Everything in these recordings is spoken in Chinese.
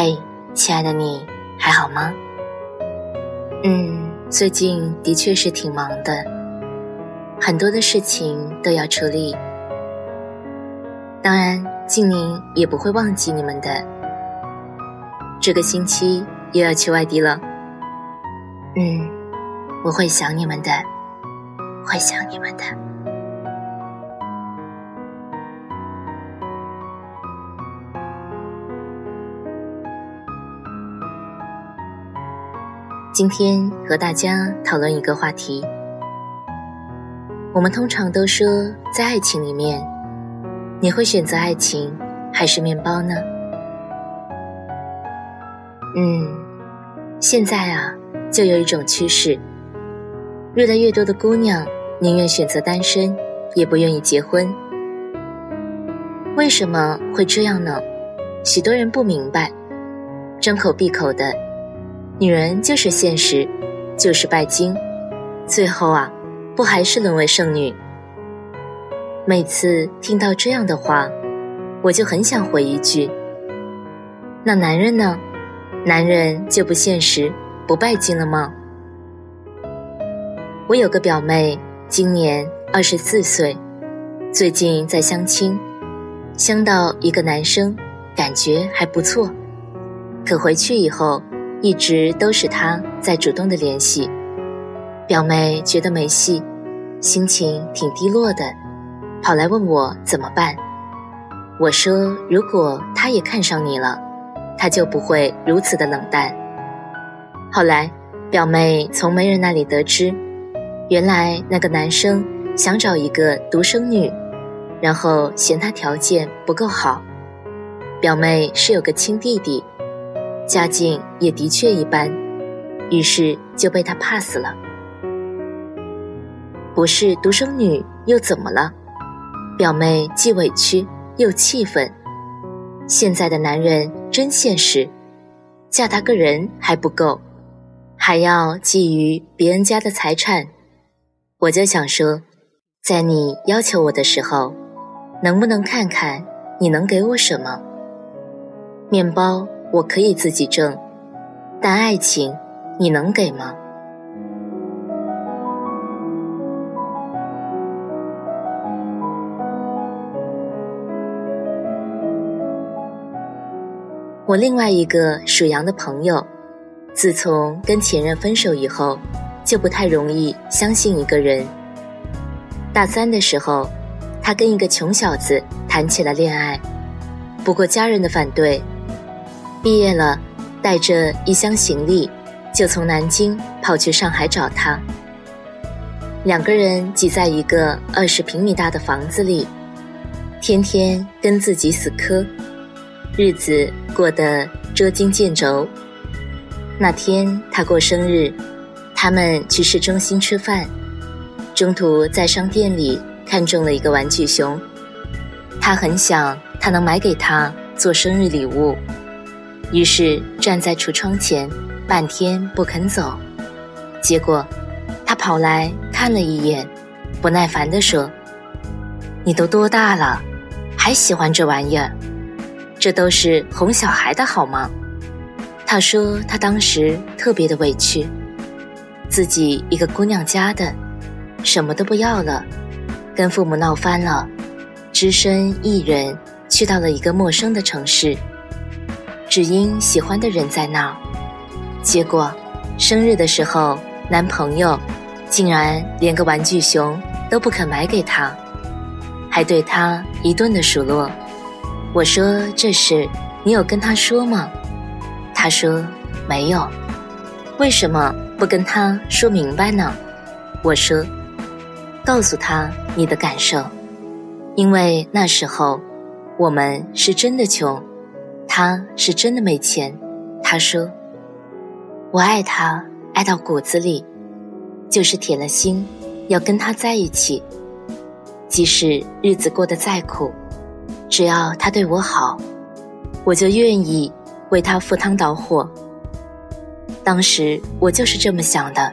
嘿，亲爱的你，还好吗？嗯，最近的确是挺忙的，很多的事情都要处理。当然，静宁也不会忘记你们的。这个星期又要去外地了，嗯，我会想你们的，会想你们的。今天和大家讨论一个话题。我们通常都说，在爱情里面，你会选择爱情还是面包呢？嗯，现在啊，就有一种趋势，越来越多的姑娘宁愿选择单身，也不愿意结婚。为什么会这样呢？许多人不明白，张口闭口的。女人就是现实，就是拜金，最后啊，不还是沦为剩女？每次听到这样的话，我就很想回一句：那男人呢？男人就不现实、不拜金了吗？我有个表妹，今年二十四岁，最近在相亲，相到一个男生，感觉还不错，可回去以后。一直都是他在主动的联系，表妹觉得没戏，心情挺低落的，跑来问我怎么办。我说如果他也看上你了，他就不会如此的冷淡。后来，表妹从媒人那里得知，原来那个男生想找一个独生女，然后嫌他条件不够好。表妹是有个亲弟弟。家境也的确一般，于是就被他 pass 了。不是独生女又怎么了？表妹既委屈又气愤。现在的男人真现实，嫁他个人还不够，还要觊觎别人家的财产。我就想说，在你要求我的时候，能不能看看你能给我什么？面包。我可以自己挣，但爱情，你能给吗？我另外一个属羊的朋友，自从跟前任分手以后，就不太容易相信一个人。大三的时候，他跟一个穷小子谈起了恋爱，不过家人的反对。毕业了，带着一箱行李，就从南京跑去上海找他。两个人挤在一个二十平米大的房子里，天天跟自己死磕，日子过得捉襟见肘。那天他过生日，他们去市中心吃饭，中途在商店里看中了一个玩具熊，他很想他能买给他做生日礼物。于是站在橱窗前，半天不肯走。结果，他跑来看了一眼，不耐烦地说：“你都多大了，还喜欢这玩意儿？这都是哄小孩的好吗？”他说他当时特别的委屈，自己一个姑娘家的，什么都不要了，跟父母闹翻了，只身一人去到了一个陌生的城市。只因喜欢的人在那儿，结果生日的时候，男朋友竟然连个玩具熊都不肯买给她，还对她一顿的数落。我说这事你有跟他说吗？他说没有。为什么不跟他说明白呢？我说告诉他你的感受，因为那时候我们是真的穷，他是真的没钱。他说：“我爱他，爱到骨子里，就是铁了心要跟他在一起。即使日子过得再苦，只要他对我好，我就愿意为他赴汤蹈火。”当时我就是这么想的。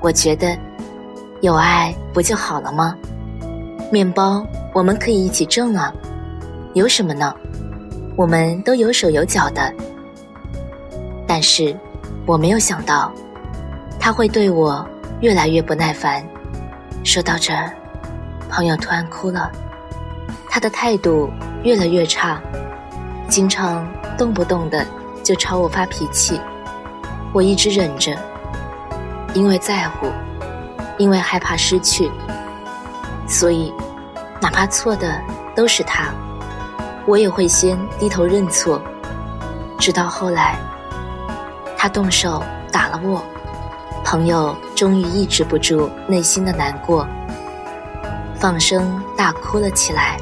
我觉得，有爱不就好了吗？面包我们可以一起挣啊，有什么呢？我们都有手有脚的。但是，我没有想到，他会对我越来越不耐烦。说到这，朋友突然哭了，他的态度越来越差，经常动不动的就朝我发脾气。我一直忍着。因为在乎，因为害怕失去，所以哪怕错的都是他，我也会先低头认错。直到后来，他动手打了我，朋友终于抑制不住内心的难过，放声大哭了起来。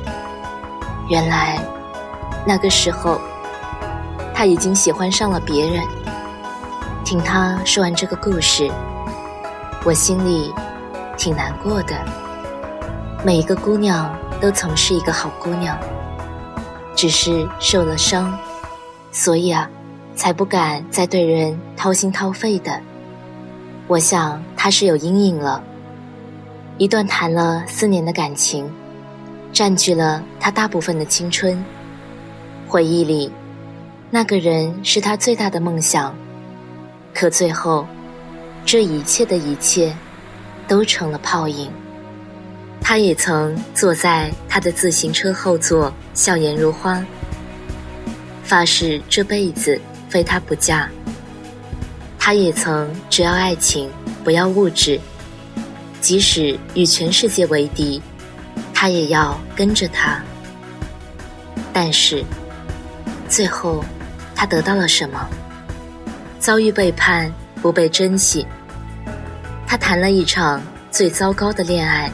原来那个时候，他已经喜欢上了别人。听他说完这个故事。我心里挺难过的。每一个姑娘都曾是一个好姑娘，只是受了伤，所以啊，才不敢再对人掏心掏肺的。我想他是有阴影了。一段谈了四年的感情，占据了他大部分的青春。回忆里，那个人是他最大的梦想，可最后。这一切的一切，都成了泡影。他也曾坐在他的自行车后座，笑颜如花，发誓这辈子非他不嫁。他也曾只要爱情，不要物质，即使与全世界为敌，他也要跟着他。但是，最后，他得到了什么？遭遇背叛。不被珍惜，他谈了一场最糟糕的恋爱，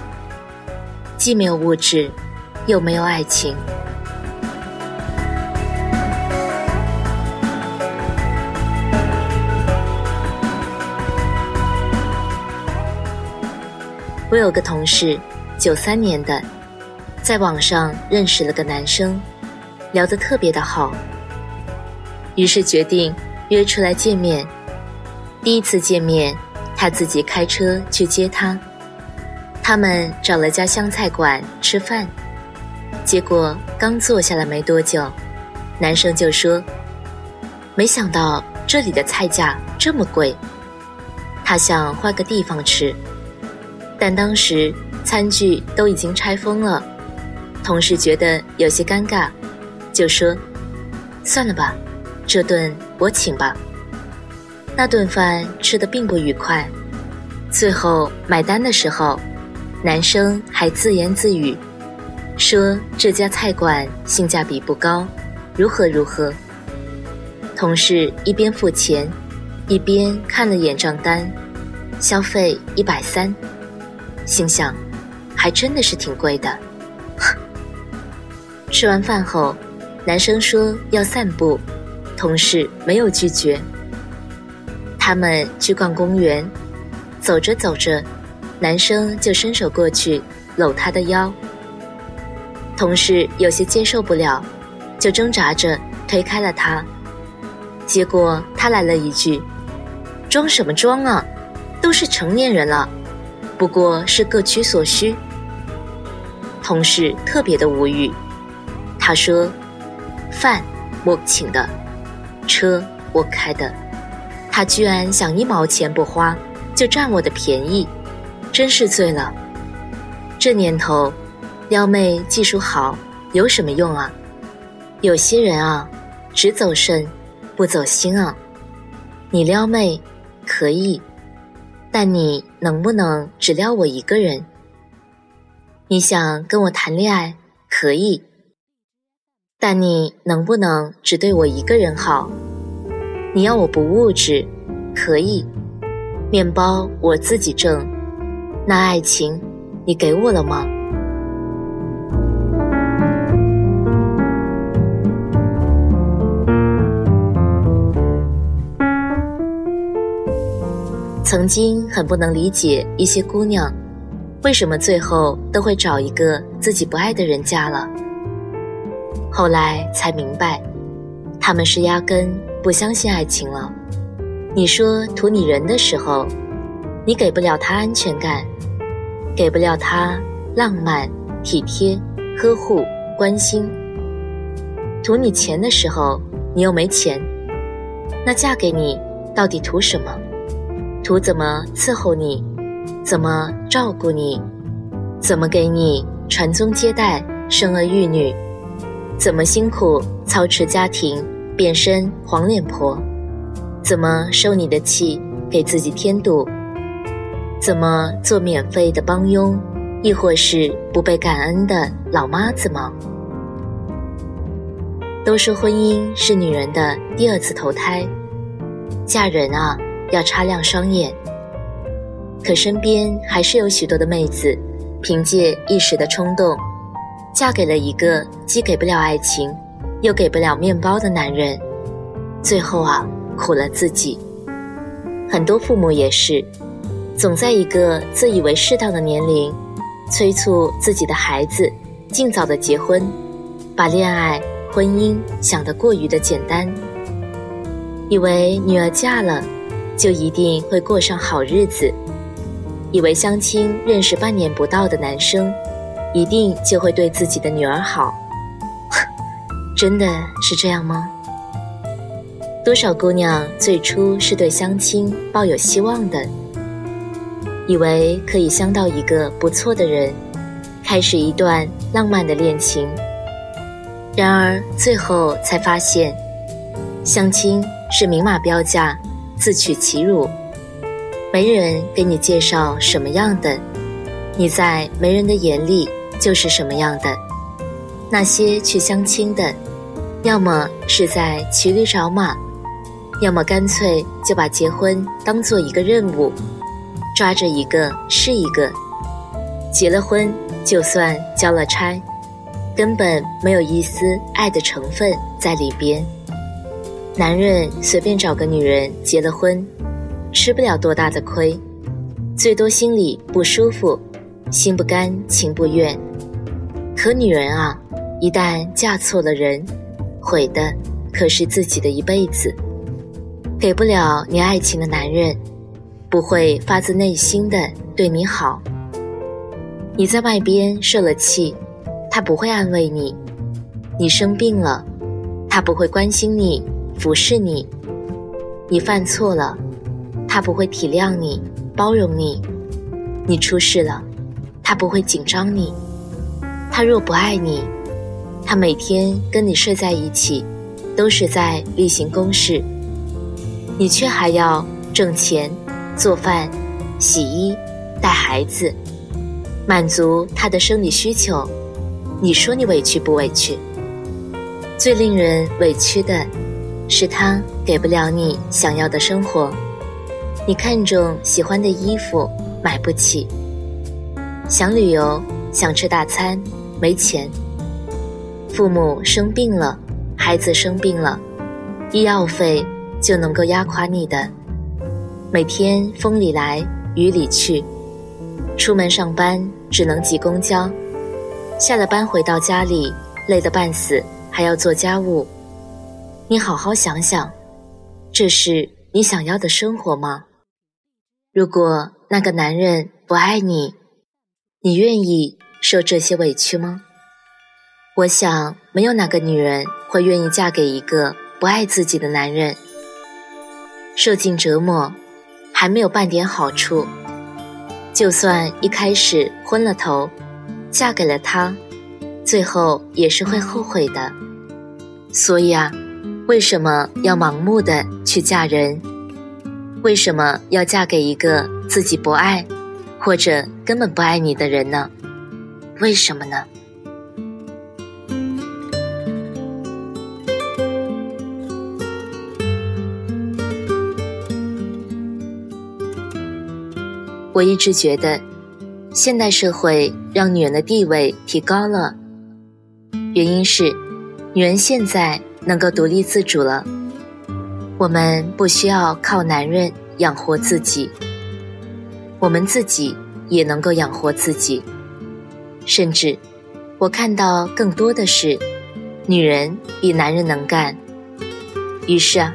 既没有物质，又没有爱情。我有个同事，九三年的，在网上认识了个男生，聊得特别的好，于是决定约出来见面。第一次见面，他自己开车去接她。他们找了家湘菜馆吃饭，结果刚坐下来没多久，男生就说：“没想到这里的菜价这么贵。”他想换个地方吃，但当时餐具都已经拆封了。同事觉得有些尴尬，就说：“算了吧，这顿我请吧。”那顿饭吃得并不愉快，最后买单的时候，男生还自言自语，说这家菜馆性价比不高，如何如何。同事一边付钱，一边看了眼账单，消费一百三，心想，还真的是挺贵的。吃完饭后，男生说要散步，同事没有拒绝。他们去逛公园，走着走着，男生就伸手过去搂她的腰。同事有些接受不了，就挣扎着推开了他。结果他来了一句：“装什么装啊？都是成年人了，不过是各取所需。”同事特别的无语，他说：“饭我请的，车我开的。”他居然想一毛钱不花就占我的便宜，真是醉了。这年头，撩妹技术好有什么用啊？有些人啊，只走肾，不走心啊。你撩妹可以，但你能不能只撩我一个人？你想跟我谈恋爱可以，但你能不能只对我一个人好？你要我不物质，可以，面包我自己挣，那爱情你给我了吗？曾经很不能理解一些姑娘为什么最后都会找一个自己不爱的人嫁了后来才明白他们是压根不相信爱情了。你说图你人的时候你给不了他安全感给不了他浪漫、体贴、呵护、关心。图你钱的时候，你又没钱，那嫁给你到底图什么？图怎么伺候你，怎么照顾你，怎么给你传宗接代、生儿育女，怎么辛苦操持家庭、变身黄脸婆，怎么受你的气给自己添堵，怎么做免费的帮佣，亦或是不被感恩的老妈子吗？都说婚姻是女人的第二次投胎，嫁人啊。要擦亮双眼，可身边还是有许多的妹子，凭借一时的冲动，嫁给了一个既给不了爱情，又给不了面包的男人，最后啊，苦了自己。很多父母也是，总在一个自以为适当的年龄，催促自己的孩子尽早的结婚，把恋爱、婚姻想得过于的简单，以为女儿嫁了。就一定会过上好日子，以为相亲认识半年不到的男生，一定就会对自己的女儿好，真的是这样吗？多少姑娘最初是对相亲抱有希望的，以为可以相到一个不错的人，开始一段浪漫的恋情，然而最后才发现，相亲是明码标价。自取其辱，没人给你介绍什么样的，你在没人的眼里就是什么样的。那些去相亲的，要么是在骑驴找马，要么干脆就把结婚当做一个任务，抓着一个是一个。结了婚就算交了差，根本没有一丝爱的成分在里边。男人随便找个女人结了婚，吃不了多大的亏，最多心里不舒服，心不甘情不愿。可女人啊，一旦嫁错了人，毁的可是自己的一辈子。给不了你爱情的男人，不会发自内心的对你好。你在外边受了气，他不会安慰你；你生病了，他不会关心你。服侍你，你犯错了，他不会体谅你、包容你；你出事了，他不会紧张你。他若不爱你，他每天跟你睡在一起，都是在例行公事，你却还要挣钱、做饭、洗衣、带孩子，满足他的生理需求。你说你委屈不委屈？最令人委屈的。是他给不了你想要的生活，你看中喜欢的衣服买不起，想旅游想吃大餐没钱，父母生病了，孩子生病了，医药费就能够压垮你的，每天风里来雨里去，出门上班只能挤公交，下了班回到家里累得半死，还要做家务。你好好想想，这是你想要的生活吗？如果那个男人不爱你，你愿意受这些委屈吗？我想，没有哪个女人会愿意嫁给一个不爱自己的男人。受尽折磨，还没有半点好处。就算一开始昏了头，嫁给了他，最后也是会后悔的。所以啊。为什么要盲目的去嫁人？为什么要嫁给一个自己不爱，或者根本不爱你的人呢？为什么呢？我一直觉得，现代社会让女人的地位提高了，原因是，女人现在。能够独立自主了，我们不需要靠男人养活自己，我们自己也能够养活自己。甚至，我看到更多的是，女人比男人能干。于是啊，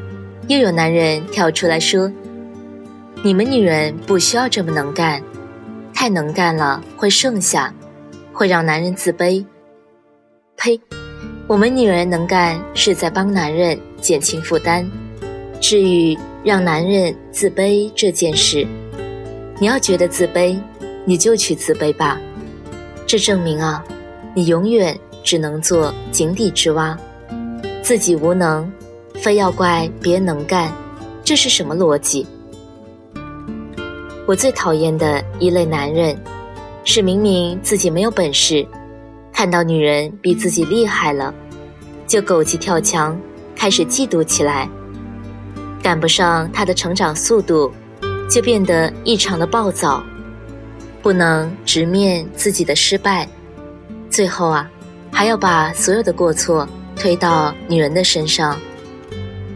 又有男人跳出来说：“你们女人不需要这么能干，太能干了会剩下，会让男人自卑。”呸！我们女人能干是在帮男人减轻负担。至于让男人自卑这件事，你要觉得自卑，你就去自卑吧。这证明啊，你永远只能做井底之蛙，自己无能。非要怪别人能干，这是什么逻辑？我最讨厌的一类男人，是明明自己没有本事，看到女人比自己厉害了，就狗急跳墙，开始嫉妒起来。赶不上她的成长速度，就变得异常的暴躁，不能直面自己的失败，最后啊，还要把所有的过错推到女人的身上。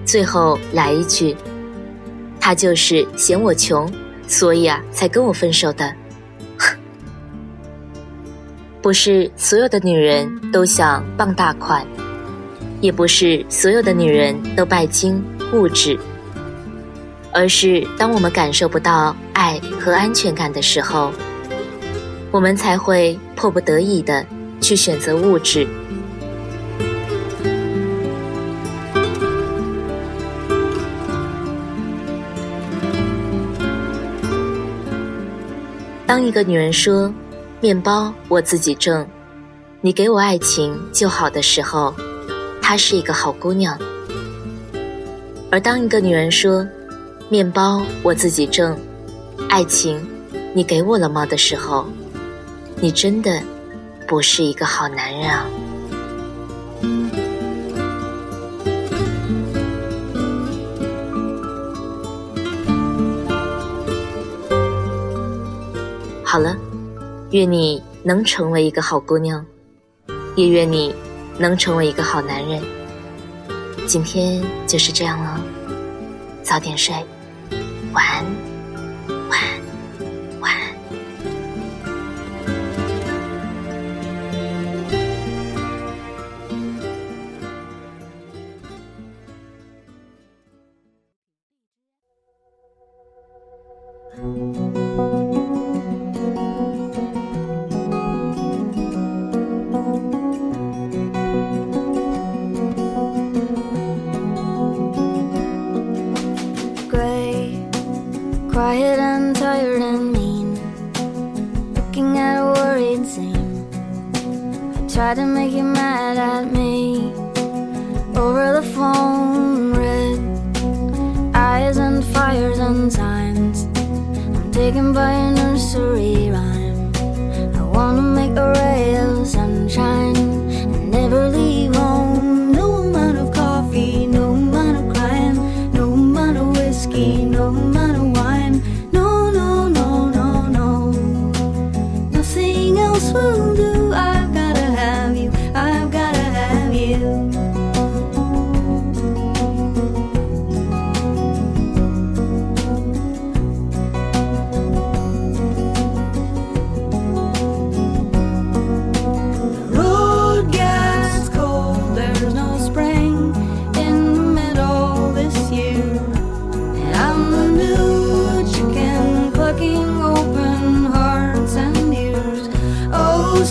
最后来一句，他就是嫌我穷，所以啊才跟我分手的。不是所有的女人都想傍大款，也不是所有的女人都拜金物质，而是当我们感受不到爱和安全感的时候，我们才会迫不得已的去选择物质。当一个女人说“面包我自己挣，你给我爱情就好”的时候，她是一个好姑娘；而当一个女人说“面包我自己挣，爱情你给我了吗”的时候，你真的不是一个好男人啊。了，愿你能成为一个好姑娘，也愿你能成为一个好男人。今天就是这样了，早点睡，晚安。Quiet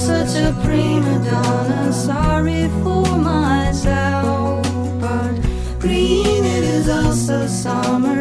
such a prima donna, sorry for myself. But green, it is also summer,